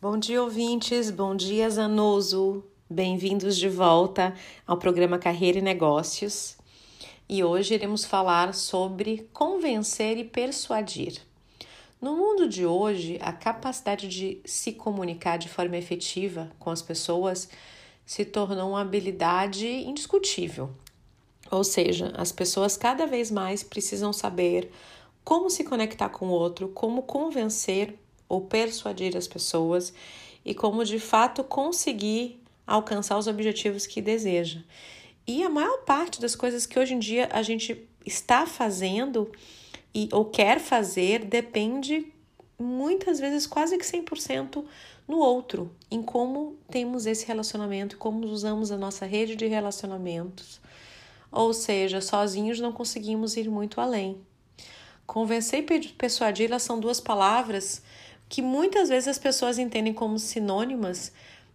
Bom dia, ouvintes. Bom dia, Zanoso. Bem-vindos de volta ao programa Carreira e Negócios. E hoje iremos falar sobre convencer e persuadir. No mundo de hoje, a capacidade de se comunicar de forma efetiva com as pessoas se tornou uma habilidade indiscutível. Ou seja, as pessoas cada vez mais precisam saber como se conectar com o outro, como convencer ou persuadir as pessoas e como de fato conseguir alcançar os objetivos que deseja. E a maior parte das coisas que hoje em dia a gente está fazendo e ou quer fazer depende muitas vezes quase que 100% no outro, em como temos esse relacionamento, como usamos a nossa rede de relacionamentos. Ou seja, sozinhos não conseguimos ir muito além. Convencer e persuadir são duas palavras que muitas vezes as pessoas entendem como sinônimas,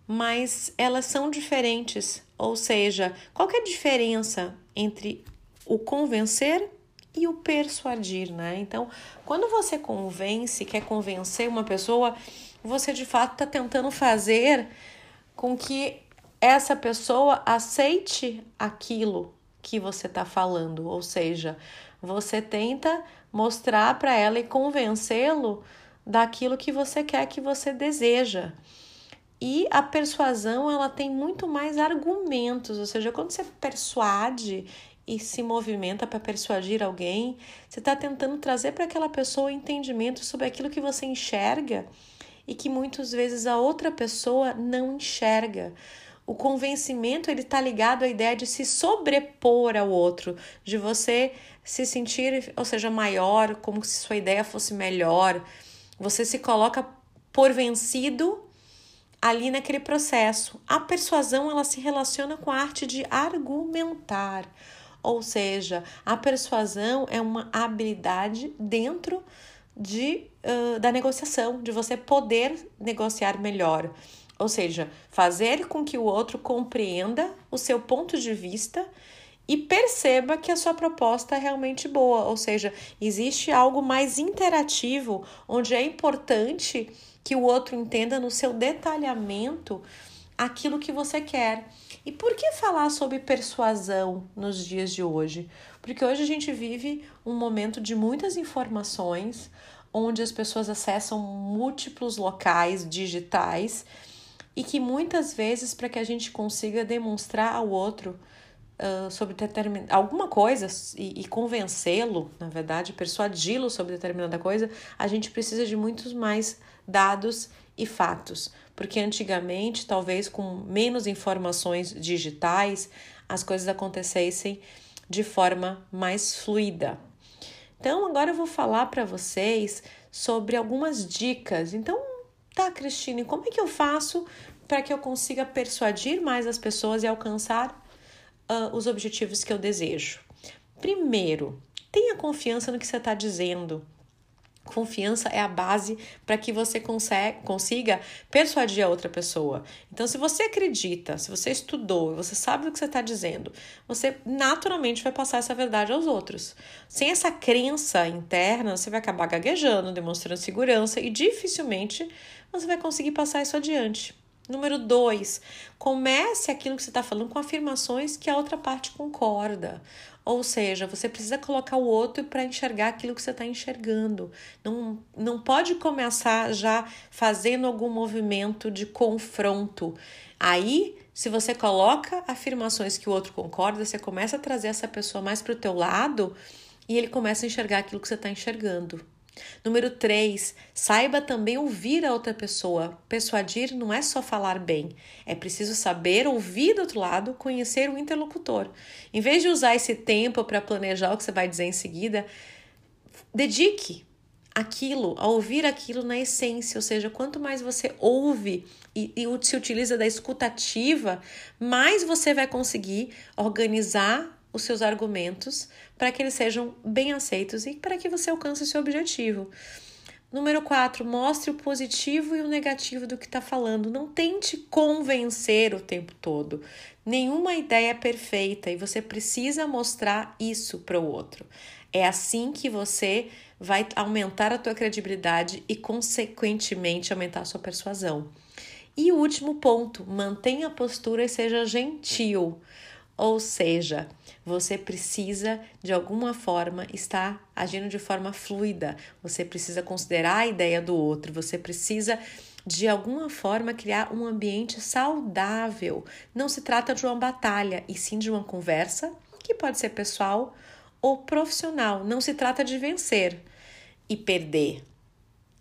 mas elas são diferentes. Ou seja, qual é a diferença entre o convencer e o persuadir, né? Então, quando você convence, quer convencer uma pessoa, você de fato está tentando fazer com que essa pessoa aceite aquilo que você está falando, ou seja, você tenta mostrar para ela e convencê-lo daquilo que você quer, que você deseja. E a persuasão, ela tem muito mais argumentos, ou seja, quando você persuade e se movimenta para persuadir alguém, você está tentando trazer para aquela pessoa entendimento sobre aquilo que você enxerga e que muitas vezes a outra pessoa não enxerga. O convencimento ele está ligado à ideia de se sobrepor ao outro, de você se sentir, ou seja, maior, como se sua ideia fosse melhor. Você se coloca por vencido ali naquele processo. A persuasão ela se relaciona com a arte de argumentar, ou seja, a persuasão é uma habilidade dentro de, uh, da negociação, de você poder negociar melhor. Ou seja, fazer com que o outro compreenda o seu ponto de vista e perceba que a sua proposta é realmente boa. Ou seja, existe algo mais interativo, onde é importante que o outro entenda no seu detalhamento aquilo que você quer. E por que falar sobre persuasão nos dias de hoje? Porque hoje a gente vive um momento de muitas informações, onde as pessoas acessam múltiplos locais digitais e que muitas vezes, para que a gente consiga demonstrar ao outro sobre determin... alguma coisa e, e convencê-lo, na verdade, persuadi-lo sobre determinada coisa, a gente precisa de muitos mais dados e fatos porque antigamente, talvez com menos informações digitais, as coisas acontecessem de forma mais fluida. Então, agora eu vou falar para vocês sobre algumas dicas. Então, tá, Cristine, como é que eu faço para que eu consiga persuadir mais as pessoas e alcançar uh, os objetivos que eu desejo? Primeiro, tenha confiança no que você está dizendo. Confiança é a base para que você consiga persuadir a outra pessoa. Então, se você acredita, se você estudou, você sabe o que você está dizendo, você naturalmente vai passar essa verdade aos outros. Sem essa crença interna, você vai acabar gaguejando, demonstrando segurança e dificilmente você vai conseguir passar isso adiante. Número dois, comece aquilo que você está falando com afirmações que a outra parte concorda. Ou seja, você precisa colocar o outro para enxergar aquilo que você está enxergando. Não, não pode começar já fazendo algum movimento de confronto. Aí, se você coloca afirmações que o outro concorda, você começa a trazer essa pessoa mais para o teu lado e ele começa a enxergar aquilo que você está enxergando. Número 3, saiba também ouvir a outra pessoa. Persuadir não é só falar bem, é preciso saber ouvir do outro lado, conhecer o interlocutor. Em vez de usar esse tempo para planejar o que você vai dizer em seguida, dedique aquilo, a ouvir aquilo na essência, ou seja, quanto mais você ouve e, e se utiliza da escutativa, mais você vai conseguir organizar os seus argumentos para que eles sejam bem aceitos e para que você alcance seu objetivo. Número 4, mostre o positivo e o negativo do que está falando. Não tente convencer o tempo todo. Nenhuma ideia é perfeita e você precisa mostrar isso para o outro. É assim que você vai aumentar a tua credibilidade e, consequentemente, aumentar a sua persuasão. E o último ponto, mantenha a postura e seja gentil. Ou seja, você precisa de alguma forma estar agindo de forma fluida, você precisa considerar a ideia do outro, você precisa de alguma forma criar um ambiente saudável. Não se trata de uma batalha, e sim de uma conversa que pode ser pessoal ou profissional. Não se trata de vencer e perder.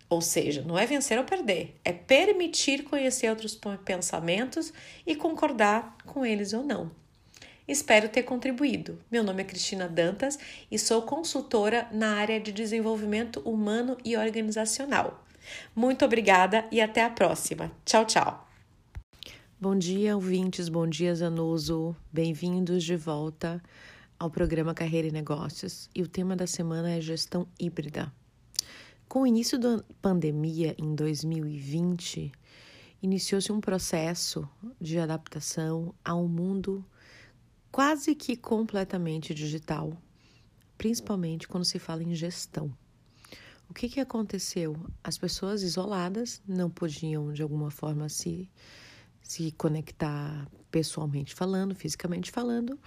Ou seja, não é vencer ou perder, é permitir conhecer outros pensamentos e concordar com eles ou não. Espero ter contribuído. Meu nome é Cristina Dantas e sou consultora na área de desenvolvimento humano e organizacional. Muito obrigada e até a próxima. Tchau, tchau. Bom dia, ouvintes. Bom dia, Zanuso. Bem-vindos de volta ao programa Carreira e Negócios. E o tema da semana é gestão híbrida. Com o início da pandemia em 2020, iniciou-se um processo de adaptação a um mundo quase que completamente digital, principalmente quando se fala em gestão. O que, que aconteceu? As pessoas isoladas não podiam, de alguma forma, se, se conectar pessoalmente falando, fisicamente falando,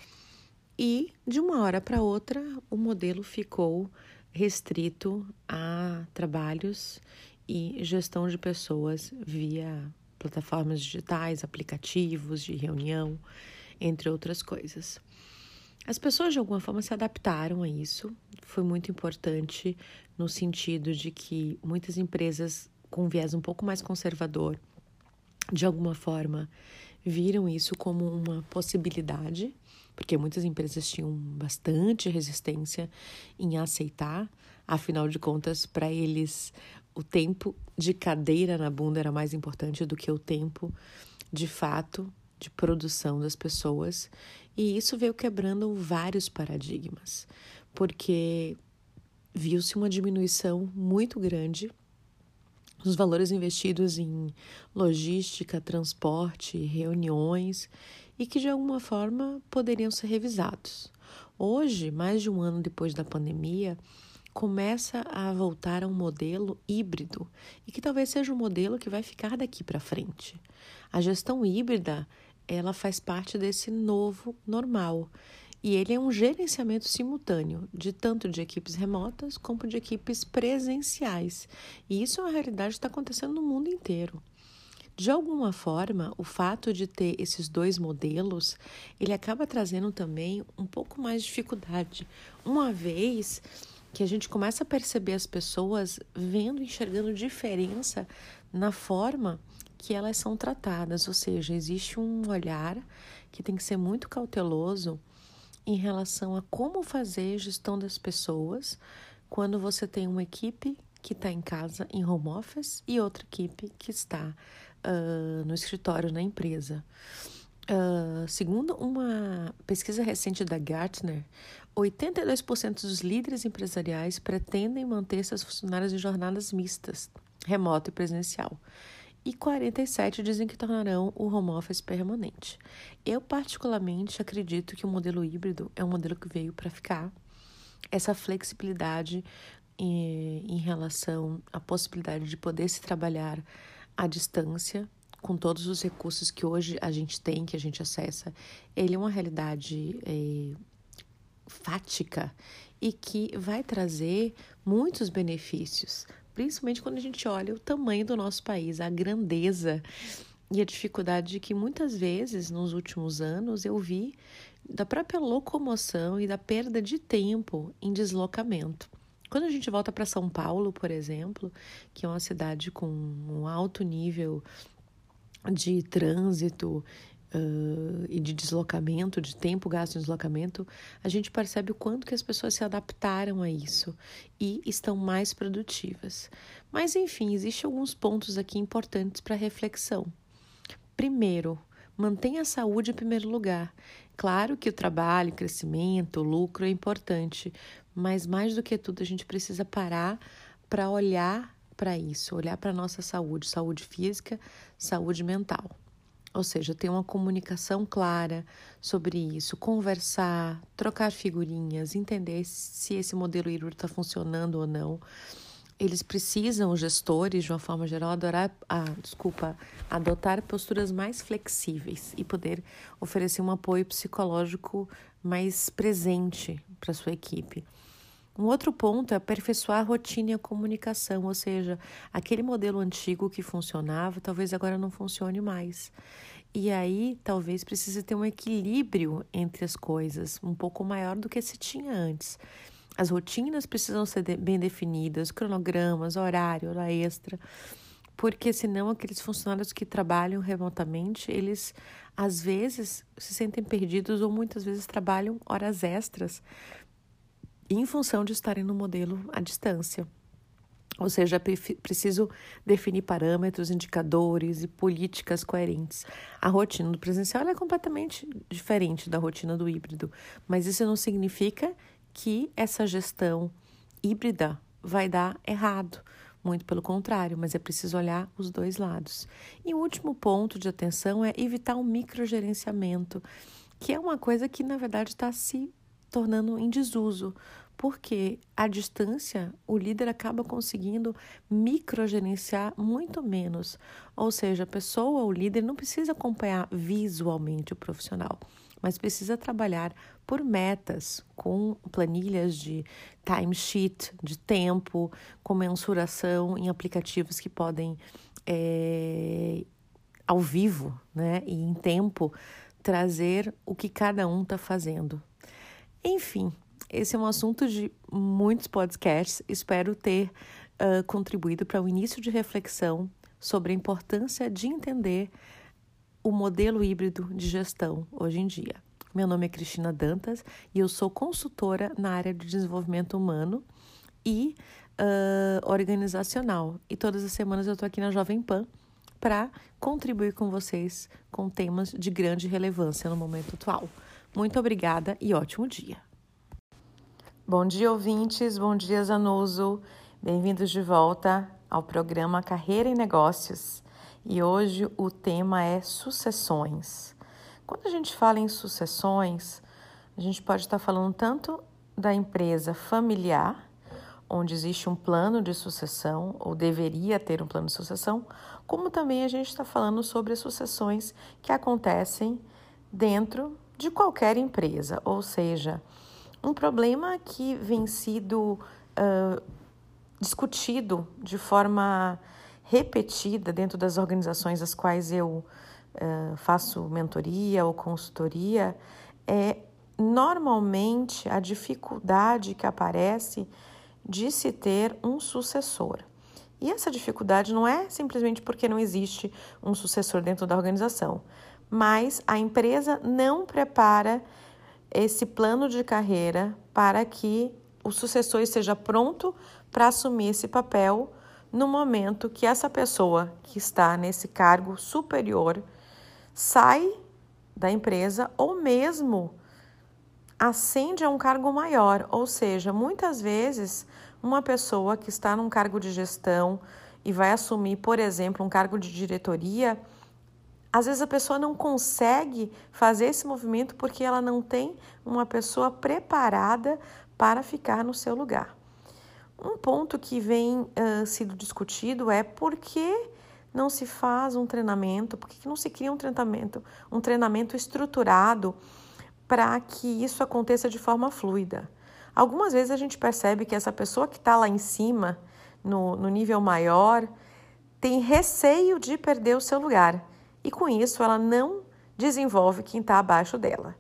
e de uma hora para outra o modelo ficou restrito a trabalhos e gestão de pessoas via plataformas digitais, aplicativos de reunião entre outras coisas. As pessoas de alguma forma se adaptaram a isso. Foi muito importante no sentido de que muitas empresas com viés um pouco mais conservador, de alguma forma, viram isso como uma possibilidade, porque muitas empresas tinham bastante resistência em aceitar, afinal de contas, para eles o tempo de cadeira na bunda era mais importante do que o tempo de fato de produção das pessoas, e isso veio quebrando vários paradigmas, porque viu-se uma diminuição muito grande nos valores investidos em logística, transporte, reuniões e que de alguma forma poderiam ser revisados. Hoje, mais de um ano depois da pandemia, começa a voltar a um modelo híbrido e que talvez seja um modelo que vai ficar daqui para frente. A gestão híbrida ela faz parte desse novo normal. E ele é um gerenciamento simultâneo de tanto de equipes remotas como de equipes presenciais. E isso é uma realidade que está acontecendo no mundo inteiro. De alguma forma, o fato de ter esses dois modelos, ele acaba trazendo também um pouco mais de dificuldade, uma vez que a gente começa a perceber as pessoas vendo, enxergando diferença na forma que elas são tratadas, ou seja, existe um olhar que tem que ser muito cauteloso em relação a como fazer gestão das pessoas quando você tem uma equipe que está em casa, em home office, e outra equipe que está uh, no escritório, na empresa. Uh, segundo uma pesquisa recente da Gartner, 82% dos líderes empresariais pretendem manter seus funcionários em jornadas mistas, remoto e presencial e 47 dizem que tornarão o home office permanente. Eu, particularmente, acredito que o modelo híbrido é um modelo que veio para ficar. Essa flexibilidade em, eh, em relação à possibilidade de poder se trabalhar à distância, com todos os recursos que hoje a gente tem, que a gente acessa, ele é uma realidade é, fática e que vai trazer muitos benefícios principalmente quando a gente olha o tamanho do nosso país, a grandeza e a dificuldade que muitas vezes nos últimos anos eu vi da própria locomoção e da perda de tempo em deslocamento. Quando a gente volta para São Paulo, por exemplo, que é uma cidade com um alto nível de trânsito uh, e de deslocamento, de tempo gasto em deslocamento, a gente percebe o quanto que as pessoas se adaptaram a isso e estão mais produtivas. Mas, enfim, existem alguns pontos aqui importantes para reflexão. Primeiro, mantenha a saúde em primeiro lugar. Claro que o trabalho, o crescimento, o lucro é importante, mas mais do que tudo, a gente precisa parar para olhar para isso, olhar para a nossa saúde, saúde física, saúde mental. Ou seja, ter uma comunicação clara sobre isso, conversar, trocar figurinhas, entender se esse modelo híbrido está funcionando ou não. Eles precisam, os gestores, de uma forma geral, adorar, ah, desculpa, adotar posturas mais flexíveis e poder oferecer um apoio psicológico mais presente para sua equipe. Um outro ponto é aperfeiçoar a rotina e a comunicação, ou seja, aquele modelo antigo que funcionava, talvez agora não funcione mais. E aí, talvez precise ter um equilíbrio entre as coisas, um pouco maior do que se tinha antes. As rotinas precisam ser bem definidas, cronogramas, horário, hora extra, porque senão aqueles funcionários que trabalham remotamente, eles às vezes se sentem perdidos ou muitas vezes trabalham horas extras em função de estarem no modelo à distância. Ou seja, preciso definir parâmetros, indicadores e políticas coerentes. A rotina do presencial é completamente diferente da rotina do híbrido, mas isso não significa que essa gestão híbrida vai dar errado. Muito pelo contrário, mas é preciso olhar os dois lados. E o último ponto de atenção é evitar o microgerenciamento, que é uma coisa que, na verdade, está se tornando em desuso, porque à distância o líder acaba conseguindo microgerenciar muito menos. Ou seja, a pessoa, o líder, não precisa acompanhar visualmente o profissional, mas precisa trabalhar por metas, com planilhas de timesheet, de tempo, com mensuração em aplicativos que podem, é, ao vivo né, e em tempo, trazer o que cada um está fazendo enfim, esse é um assunto de muitos podcasts. Espero ter uh, contribuído para o um início de reflexão sobre a importância de entender o modelo híbrido de gestão hoje em dia. Meu nome é Cristina Dantas e eu sou consultora na área de desenvolvimento humano e uh, organizacional. E todas as semanas eu estou aqui na Jovem Pan para contribuir com vocês com temas de grande relevância no momento atual. Muito obrigada e ótimo dia. Bom dia, ouvintes. Bom dia, Zanuso. Bem-vindos de volta ao programa Carreira e Negócios. E hoje o tema é sucessões. Quando a gente fala em sucessões, a gente pode estar falando tanto da empresa familiar, onde existe um plano de sucessão, ou deveria ter um plano de sucessão, como também a gente está falando sobre as sucessões que acontecem dentro de qualquer empresa, ou seja, um problema que vem sido uh, discutido de forma repetida dentro das organizações às quais eu uh, faço mentoria ou consultoria é normalmente a dificuldade que aparece de se ter um sucessor. E essa dificuldade não é simplesmente porque não existe um sucessor dentro da organização, mas a empresa não prepara esse plano de carreira para que o sucessor esteja pronto para assumir esse papel no momento que essa pessoa que está nesse cargo superior sai da empresa ou mesmo ascende a um cargo maior, ou seja, muitas vezes uma pessoa que está num cargo de gestão e vai assumir, por exemplo, um cargo de diretoria, às vezes a pessoa não consegue fazer esse movimento porque ela não tem uma pessoa preparada para ficar no seu lugar. Um ponto que vem uh, sido discutido é por que não se faz um treinamento, por que não se cria um treinamento, um treinamento estruturado para que isso aconteça de forma fluida. Algumas vezes a gente percebe que essa pessoa que está lá em cima, no, no nível maior, tem receio de perder o seu lugar e com isso ela não desenvolve quem está abaixo dela.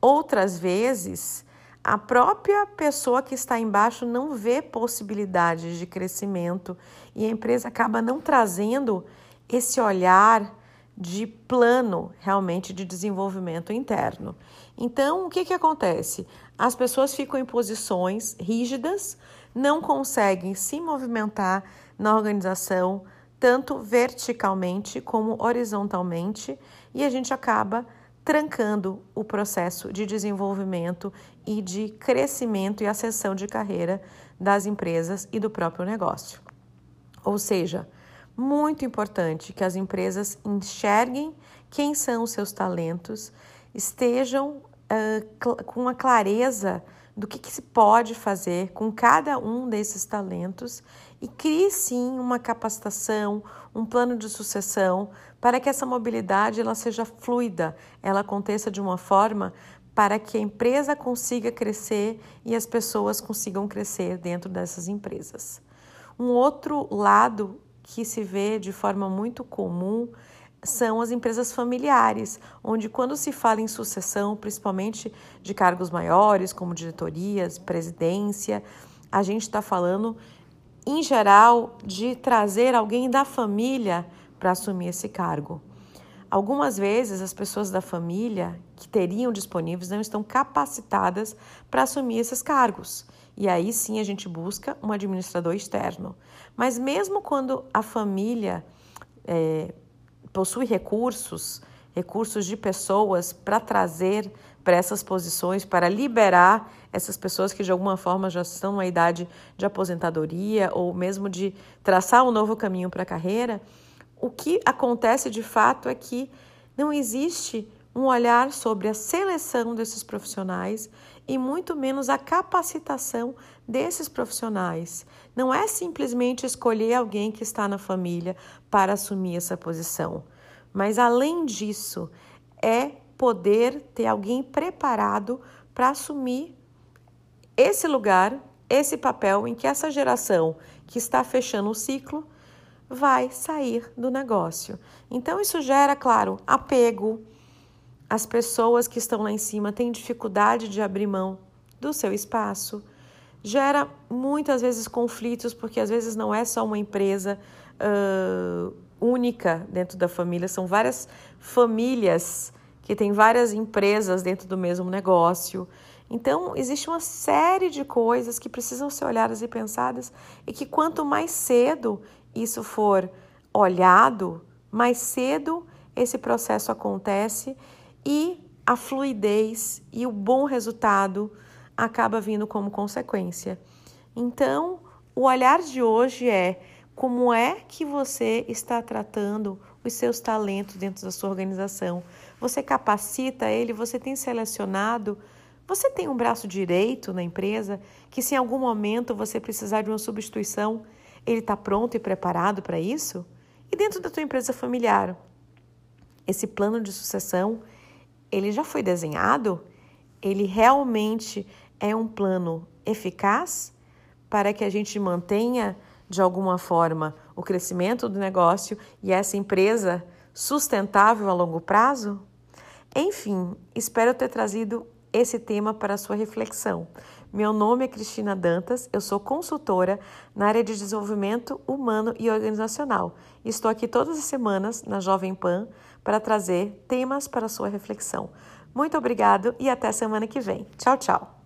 Outras vezes, a própria pessoa que está embaixo não vê possibilidades de crescimento e a empresa acaba não trazendo esse olhar de plano realmente de desenvolvimento interno. Então, o que, que acontece? As pessoas ficam em posições rígidas, não conseguem se movimentar na organização, tanto verticalmente como horizontalmente, e a gente acaba trancando o processo de desenvolvimento e de crescimento e ascensão de carreira das empresas e do próprio negócio. Ou seja, muito importante que as empresas enxerguem quem são os seus talentos, estejam uh, com a clareza do que, que, se pode fazer com cada um desses talentos e crie sim uma capacitação, um plano de sucessão para que essa mobilidade ela seja fluida, ela aconteça de uma forma para que a empresa consiga crescer e as pessoas consigam crescer dentro dessas empresas. Um outro lado que se vê de forma muito comum são as empresas familiares, onde quando se fala em sucessão, principalmente de cargos maiores, como diretorias, presidência, a gente está falando, em geral, de trazer alguém da família para assumir esse cargo. Algumas vezes as pessoas da família que teriam disponíveis não estão capacitadas para assumir esses cargos. E aí sim a gente busca um administrador externo. Mas mesmo quando a família é, possui recursos, recursos de pessoas para trazer para essas posições, para liberar essas pessoas que de alguma forma já estão na idade de aposentadoria ou mesmo de traçar um novo caminho para a carreira, o que acontece de fato é que não existe um olhar sobre a seleção desses profissionais e muito menos a capacitação desses profissionais. Não é simplesmente escolher alguém que está na família para assumir essa posição, mas além disso, é poder ter alguém preparado para assumir esse lugar, esse papel em que essa geração que está fechando o ciclo vai sair do negócio. Então, isso gera, claro, apego. As pessoas que estão lá em cima têm dificuldade de abrir mão do seu espaço gera muitas vezes conflitos, porque às vezes não é só uma empresa uh, única dentro da família, são várias famílias que têm várias empresas dentro do mesmo negócio. Então, existe uma série de coisas que precisam ser olhadas e pensadas, e que quanto mais cedo isso for olhado, mais cedo esse processo acontece e a fluidez e o bom resultado acaba vindo como consequência. Então, o olhar de hoje é como é que você está tratando os seus talentos dentro da sua organização. Você capacita ele, você tem selecionado, você tem um braço direito na empresa que se em algum momento você precisar de uma substituição, ele está pronto e preparado para isso? E dentro da tua empresa familiar, esse plano de sucessão, ele já foi desenhado? Ele realmente é um plano eficaz para que a gente mantenha, de alguma forma, o crescimento do negócio e essa empresa sustentável a longo prazo? Enfim, espero ter trazido esse tema para sua reflexão. Meu nome é Cristina Dantas, eu sou consultora na área de desenvolvimento humano e organizacional. Estou aqui todas as semanas na Jovem Pan para trazer temas para sua reflexão. Muito obrigado e até semana que vem. Tchau, tchau.